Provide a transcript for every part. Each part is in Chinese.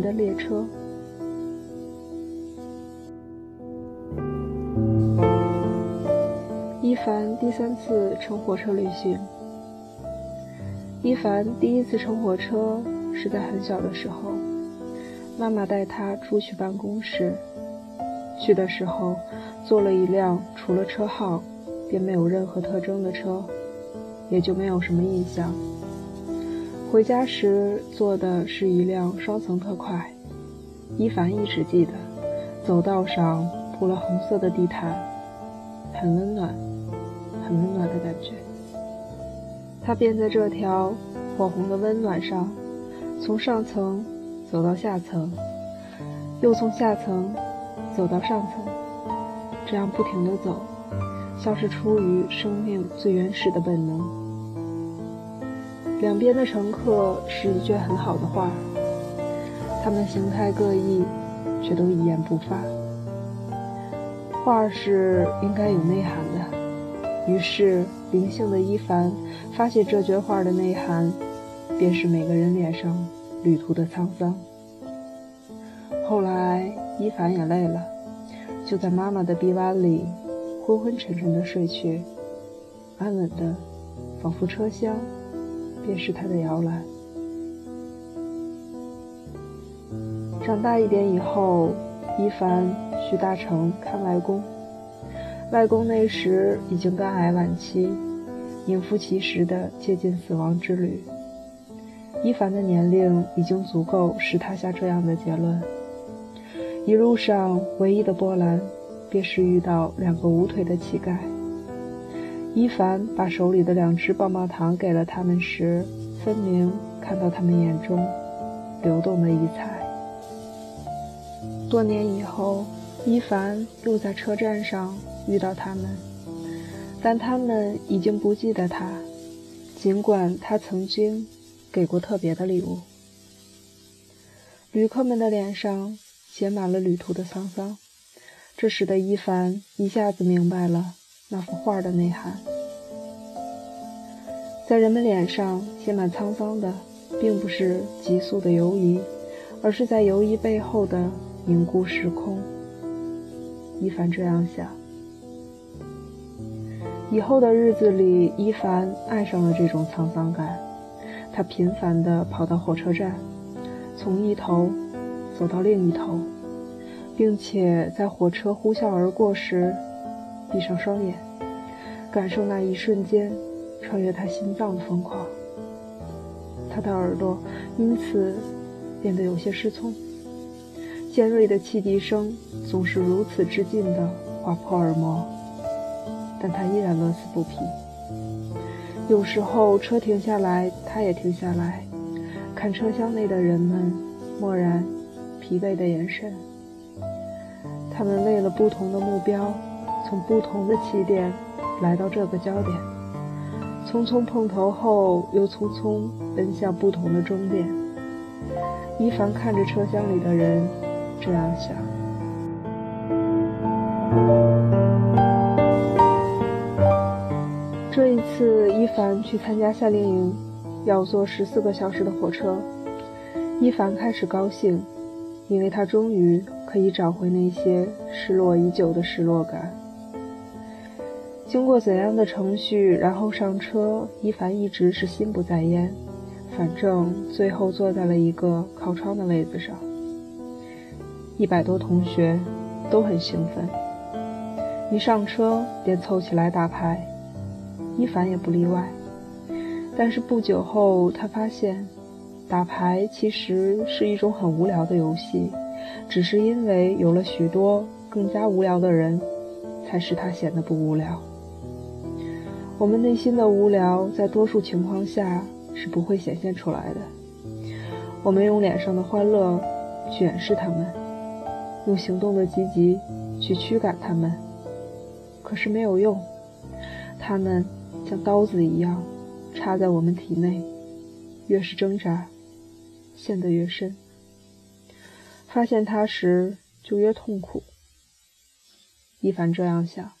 的列车。伊凡第三次乘火车旅行。伊凡第一次乘火车是在很小的时候，妈妈带他出去办公室。去的时候，坐了一辆除了车号便没有任何特征的车，也就没有什么印象。回家时坐的是一辆双层特快。伊凡一直记得，走道上铺了红色的地毯，很温暖，很温暖的感觉。他便在这条火红的温暖上，从上层走到下层，又从下层。走到上层，这样不停地走，像是出于生命最原始的本能。两边的乘客是一卷很好的画，他们形态各异，却都一言不发。画是应该有内涵的，于是灵性的伊凡发现这卷画的内涵，便是每个人脸上旅途的沧桑。后来。伊凡也累了，就在妈妈的臂弯里昏昏沉沉的睡去，安稳的，仿佛车厢便是他的摇篮。长大一点以后，伊凡去大城看外公，外公那时已经肝癌晚期，名副其实的接近死亡之旅。伊凡的年龄已经足够使他下这样的结论。一路上唯一的波澜，便是遇到两个无腿的乞丐。伊凡把手里的两只棒棒糖给了他们时，分明看到他们眼中流动的异彩。多年以后，伊凡又在车站上遇到他们，但他们已经不记得他，尽管他曾经给过特别的礼物。旅客们的脸上。写满了旅途的沧桑。这时的伊凡一下子明白了那幅画的内涵。在人们脸上写满沧桑的，并不是急速的游移，而是在游移背后的凝固时空。一凡这样想。以后的日子里，一凡爱上了这种沧桑感。他频繁地跑到火车站，从一头。走到另一头，并且在火车呼啸而过时，闭上双眼，感受那一瞬间穿越他心脏的疯狂。他的耳朵因此变得有些失聪，尖锐的汽笛声总是如此之近的划破耳膜，但他依然乐此不疲。有时候车停下来，他也停下来，看车厢内的人们，漠然。疲惫的眼神，他们为了不同的目标，从不同的起点来到这个焦点，匆匆碰头后又匆匆奔向不同的终点。伊凡看着车厢里的人，这样想。这一次，伊凡去参加夏令营，要坐十四个小时的火车。伊凡开始高兴。因为他终于可以找回那些失落已久的失落感。经过怎样的程序，然后上车，伊凡一直是心不在焉。反正最后坐在了一个靠窗的位子上。一百多同学都很兴奋，一上车便凑起来打牌，伊凡也不例外。但是不久后，他发现。打牌其实是一种很无聊的游戏，只是因为有了许多更加无聊的人，才使他显得不无聊。我们内心的无聊，在多数情况下是不会显现出来的。我们用脸上的欢乐去掩饰它们，用行动的积极去驱赶它们，可是没有用。它们像刀子一样插在我们体内，越是挣扎。陷得越深，发现它时就越痛苦。一凡这样想，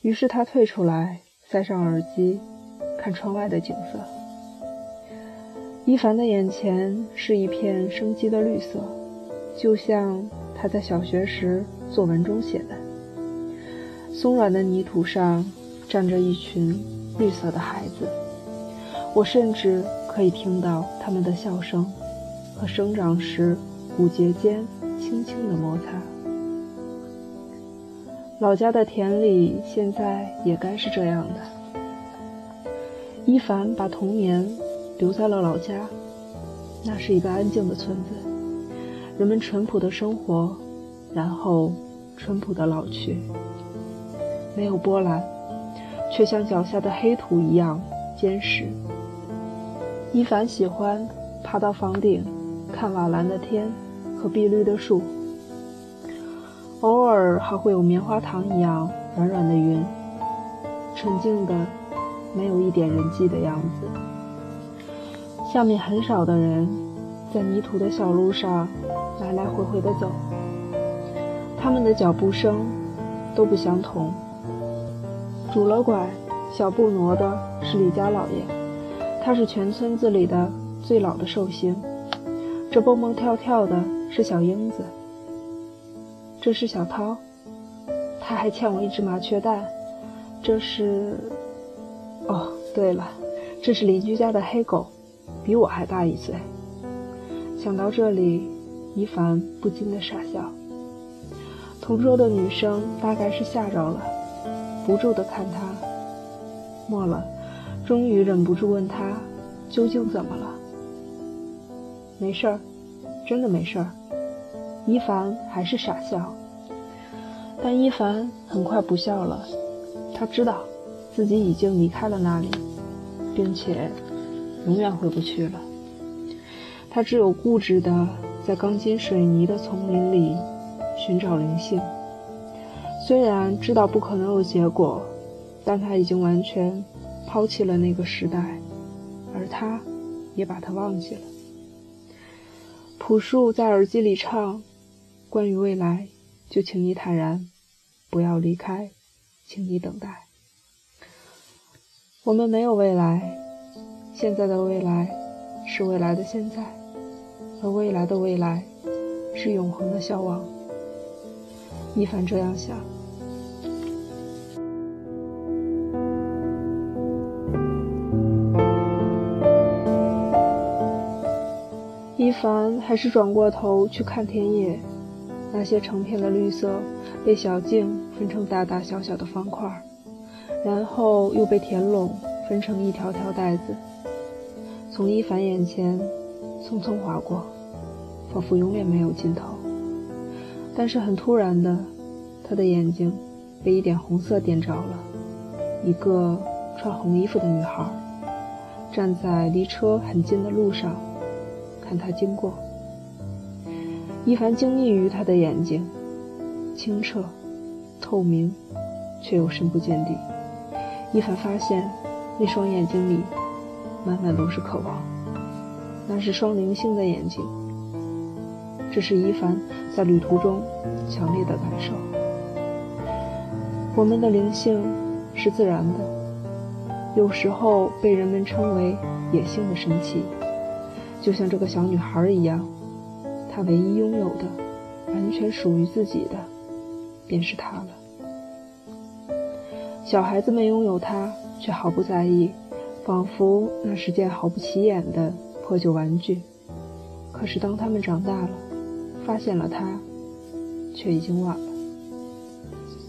于是他退出来，塞上耳机，看窗外的景色。伊凡的眼前是一片生机的绿色，就像他在小学时作文中写的：“松软的泥土上站着一群绿色的孩子，我甚至可以听到他们的笑声和生长时骨节间轻轻的摩擦。”老家的田里现在也该是这样的。伊凡把童年。留在了老家，那是一个安静的村子，人们淳朴的生活，然后淳朴的老去，没有波澜，却像脚下的黑土一样坚实。伊凡喜欢爬到房顶，看瓦蓝的天和碧绿的树，偶尔还会有棉花糖一样软软的云，纯净的，没有一点人迹的样子。下面很少的人在泥土的小路上来来回回地走，他们的脚步声都不相同。拄了拐、小步挪的是李家老爷，他是全村子里的最老的寿星。这蹦蹦跳跳的是小英子，这是小涛，他还欠我一只麻雀蛋。这是……哦，对了，这是邻居家的黑狗。比我还大一岁。想到这里，一凡不禁的傻笑。同桌的女生大概是吓着了，不住的看他。末了，终于忍不住问他：“究竟怎么了？”“没事儿，真的没事儿。”伊凡还是傻笑。但伊凡很快不笑了，他知道自己已经离开了那里，并且。永远回不去了。他只有固执地在钢筋水泥的丛林里寻找灵性。虽然知道不可能有结果，但他已经完全抛弃了那个时代，而他也把它忘记了。朴树在耳机里唱：“关于未来，就请你坦然，不要离开，请你等待。我们没有未来。”现在的未来是未来的现在，而未来的未来是永恒的消亡。一凡这样想。一凡还是转过头去看田野，那些成片的绿色被小径分成大大小小的方块，然后又被田垄分成一条条带子。从伊凡眼前匆匆划过，仿佛永远没有尽头。但是很突然的，他的眼睛被一点红色点着了。一个穿红衣服的女孩站在离车很近的路上，看他经过。一凡惊异于他的眼睛，清澈、透明，却又深不见底。一凡发现那双眼睛里。满满都是渴望，那是双灵性的眼睛。这是伊凡在旅途中强烈的感受。我们的灵性是自然的，有时候被人们称为野性的神奇，就像这个小女孩一样，他唯一拥有的、完全属于自己的，便是她了。小孩子们拥有它，却毫不在意。仿佛那是件毫不起眼的破旧玩具，可是当他们长大了，发现了它，却已经晚了。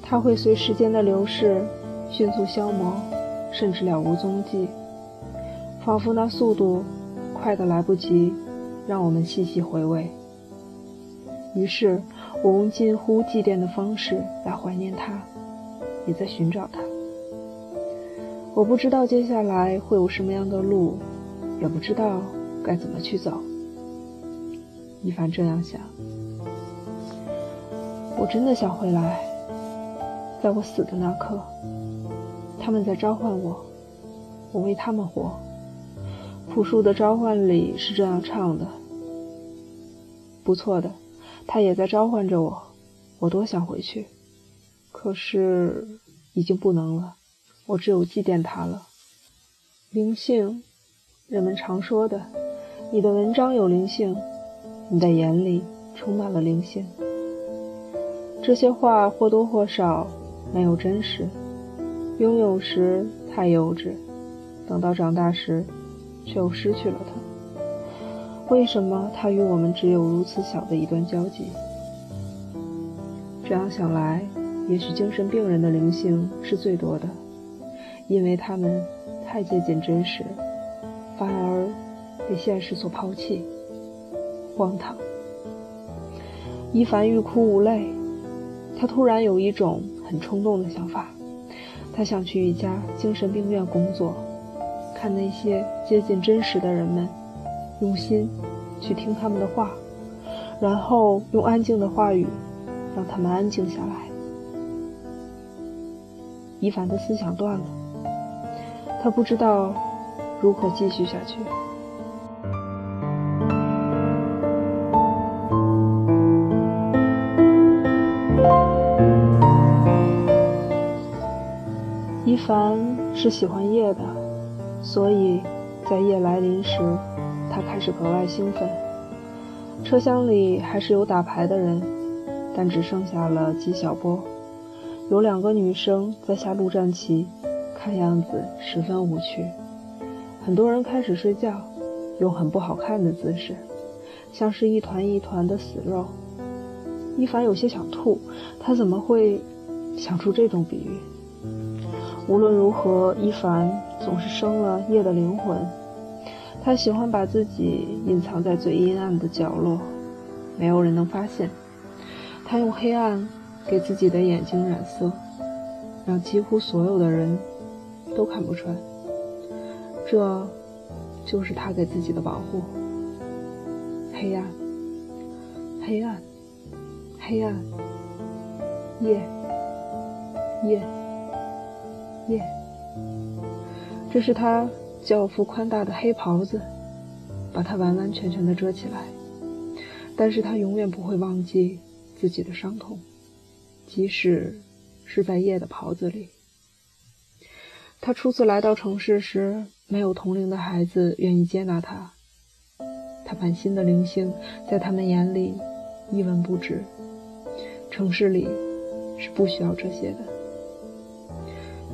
它会随时间的流逝迅速消磨，甚至了无踪迹，仿佛那速度快得来不及让我们细细回味。于是，我用近乎祭奠的方式来怀念他，也在寻找他。我不知道接下来会有什么样的路，也不知道该怎么去走。一凡这样想。我真的想回来，在我死的那刻，他们在召唤我，我为他们活。朴树的召唤里是这样唱的。不错的，他也在召唤着我。我多想回去，可是已经不能了。我只有祭奠他了。灵性，人们常说的，你的文章有灵性，你的眼里充满了灵性。这些话或多或少没有真实，拥有时太幼稚，等到长大时，却又失去了它。为什么他与我们只有如此小的一段交集？这样想来，也许精神病人的灵性是最多的，因为他们太接近真实，反而。被现实所抛弃，荒唐。伊凡欲哭无泪，他突然有一种很冲动的想法，他想去一家精神病院工作，看那些接近真实的人们，用心去听他们的话，然后用安静的话语让他们安静下来。伊凡的思想断了，他不知道如何继续下去。一凡是喜欢夜的，所以在夜来临时，他开始格外兴奋。车厢里还是有打牌的人，但只剩下了纪晓波。有两个女生在下陆战棋，看样子十分无趣。很多人开始睡觉，用很不好看的姿势，像是一团一团的死肉。一凡有些想吐，他怎么会想出这种比喻？无论如何，伊凡总是生了夜的灵魂。他喜欢把自己隐藏在最阴暗的角落，没有人能发现。他用黑暗给自己的眼睛染色，让几乎所有的人都看不穿。这，就是他给自己的保护。黑暗，黑暗，黑暗，夜，夜。夜，这是他教父宽大的黑袍子，把他完完全全的遮起来。但是他永远不会忘记自己的伤痛，即使是在夜的袍子里。他初次来到城市时，没有同龄的孩子愿意接纳他。他满心的灵性在他们眼里一文不值。城市里是不需要这些的。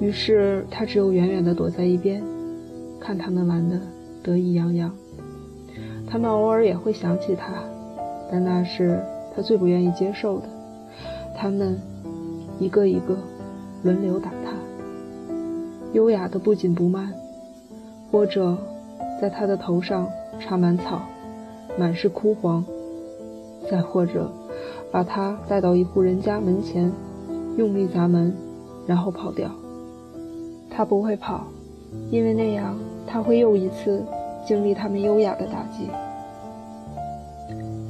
于是他只有远远地躲在一边，看他们玩的得意洋洋。他们偶尔也会想起他，但那是他最不愿意接受的。他们一个一个轮流打他，优雅的不紧不慢，或者在他的头上插满草，满是枯黄；再或者把他带到一户人家门前，用力砸门，然后跑掉。他不会跑，因为那样他会又一次经历他们优雅的打击。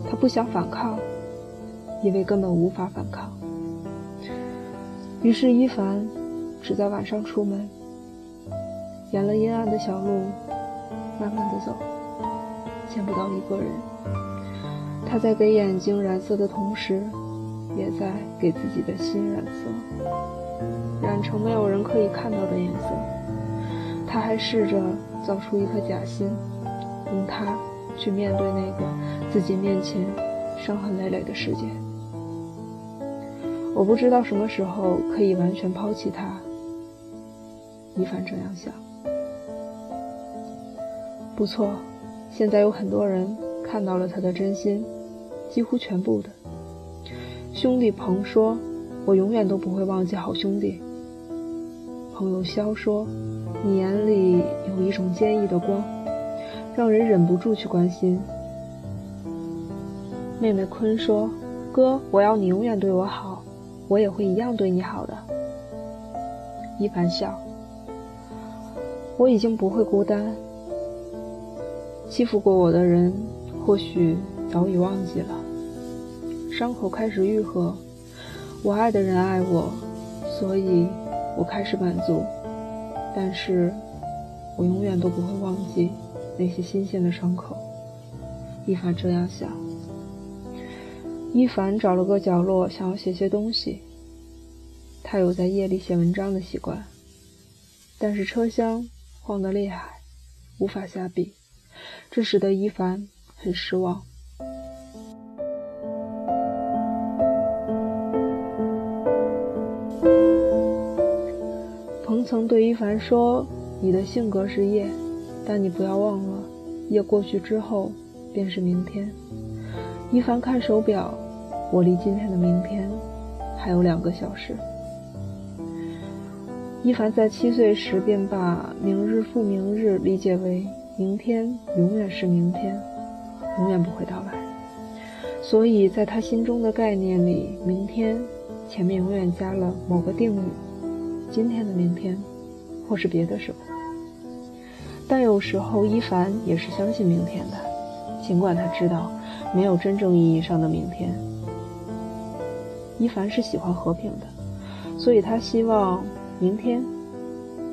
他不想反抗，因为根本无法反抗。于是伊凡只在晚上出门，沿了阴暗的小路，慢慢的走，见不到一个人。他在给眼睛染色的同时，也在给自己的心染色。染成没有人可以看到的颜色。他还试着造出一颗假心，用它去面对那个自己面前伤痕累累的世界。我不知道什么时候可以完全抛弃他。一凡这样想。不错，现在有很多人看到了他的真心，几乎全部的。兄弟鹏说：“我永远都不会忘记好兄弟。”朋友肖说：“你眼里有一种坚毅的光，让人忍不住去关心。”妹妹坤说：“哥，我要你永远对我好，我也会一样对你好的。”一凡笑：“我已经不会孤单。欺负过我的人，或许早已忘记了。伤口开始愈合，我爱的人爱我，所以。”我开始满足，但是我永远都不会忘记那些新鲜的伤口。伊凡这样想。伊凡找了个角落，想要写些东西。他有在夜里写文章的习惯，但是车厢晃得厉害，无法下笔。这使得伊凡很失望。曾对伊凡说：“你的性格是夜，但你不要忘了，夜过去之后便是明天。”伊凡看手表，我离今天的明天还有两个小时。伊凡在七岁时便把“明日复明日”理解为明天永远是明天，永远不会到来。所以在他心中的概念里，明天前面永远加了某个定语，今天的明天，或是别的什么。但有时候伊凡也是相信明天的，尽管他知道。没有真正意义上的明天。伊凡是喜欢和平的，所以他希望明天、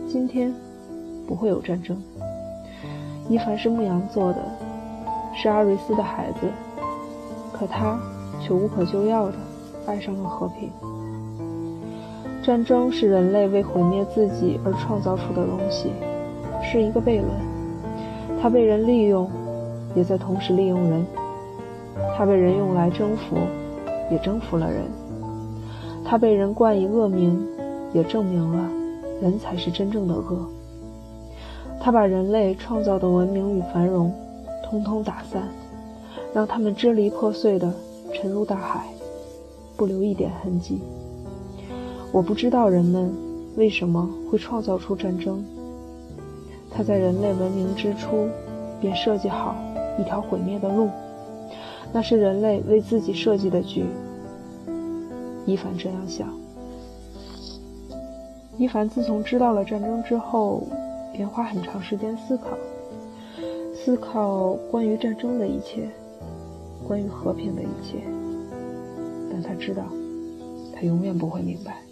今天不会有战争。伊凡是牧羊座的，是阿瑞斯的孩子，可他却无可救药的爱上了和平。战争是人类为毁灭自己而创造出的东西，是一个悖论。它被人利用，也在同时利用人。它被人用来征服，也征服了人；它被人冠以恶名，也证明了人才是真正的恶。它把人类创造的文明与繁荣，通通打散，让他们支离破碎的沉入大海，不留一点痕迹。我不知道人们为什么会创造出战争。他在人类文明之初，便设计好一条毁灭的路。那是人类为自己设计的局。伊凡这样想。伊凡自从知道了战争之后，便花很长时间思考，思考关于战争的一切，关于和平的一切。但他知道，他永远不会明白。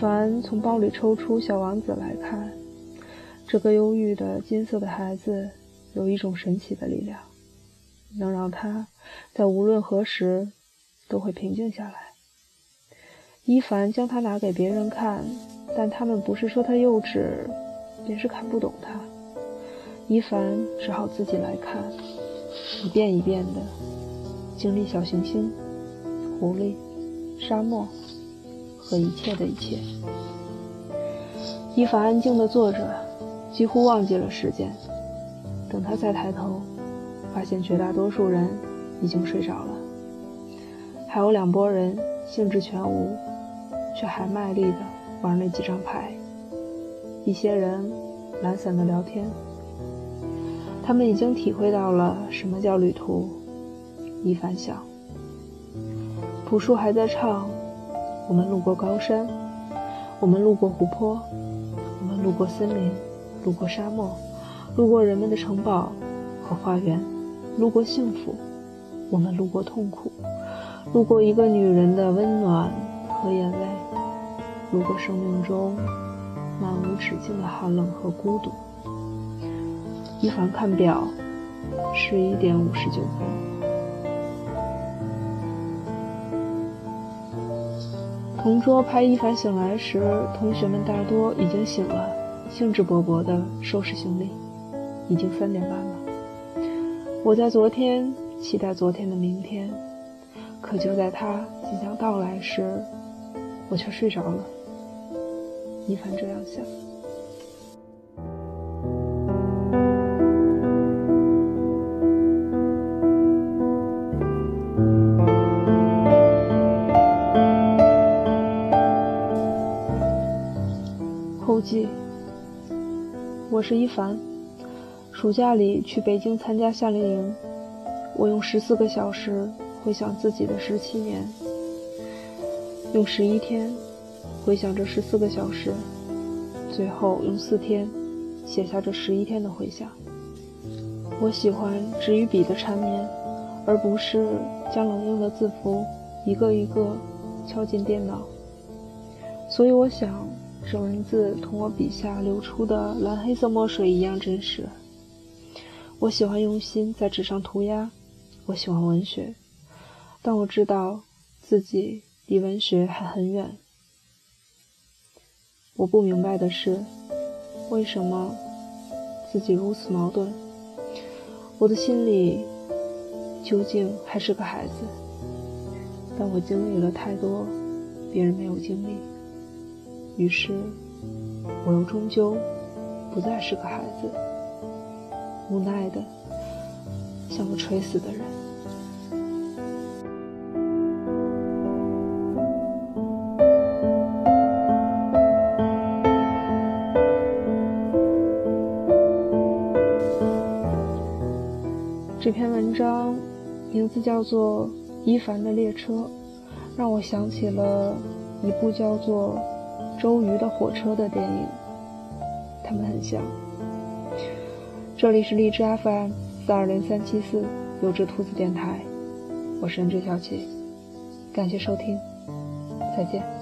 凡从包里抽出《小王子》来看，这个忧郁的金色的孩子有一种神奇的力量，能让他在无论何时都会平静下来。伊凡将它拿给别人看，但他们不是说他幼稚，便是看不懂他。伊凡只好自己来看，一遍一遍的经历小行星、狐狸、沙漠。和一切的一切，伊凡安静地坐着，几乎忘记了时间。等他再抬头，发现绝大多数人已经睡着了，还有两拨人兴致全无，却还卖力地玩那几张牌。一些人懒散地聊天，他们已经体会到了什么叫旅途。伊凡想，朴树还在唱。我们路过高山，我们路过湖泊，我们路过森林，路过沙漠，路过人们的城堡和花园，路过幸福，我们路过痛苦，路过一个女人的温暖和眼泪，路过生命中漫无止境的寒冷和孤独。一凡看表，十一点五十九分。同桌拍一凡醒来时，同学们大多已经醒了，兴致勃勃地收拾行李。已经三点半了。我在昨天期待昨天的明天，可就在他即将到来时，我却睡着了。一凡这样想。我是一凡，暑假里去北京参加夏令营。我用十四个小时回想自己的十七年，用十一天回想这十四个小时，最后用四天写下这十一天的回想。我喜欢纸与笔的缠绵，而不是将冷硬的字符一个一个敲进电脑。所以我想。这文字同我笔下流出的蓝黑色墨水一样真实。我喜欢用心在纸上涂鸦，我喜欢文学，但我知道自己离文学还很远。我不明白的是，为什么自己如此矛盾？我的心里究竟还是个孩子，但我经历了太多别人没有经历，于是我又终究不再是个孩子，无奈的像个垂死的人。这篇文章名字叫做《伊凡的列车》，让我想起了一部叫做《周瑜的火车》的电影，他们很像。这里是荔枝 FM 四二零三七四有只兔子电台，我是任志小七，感谢收听，再见。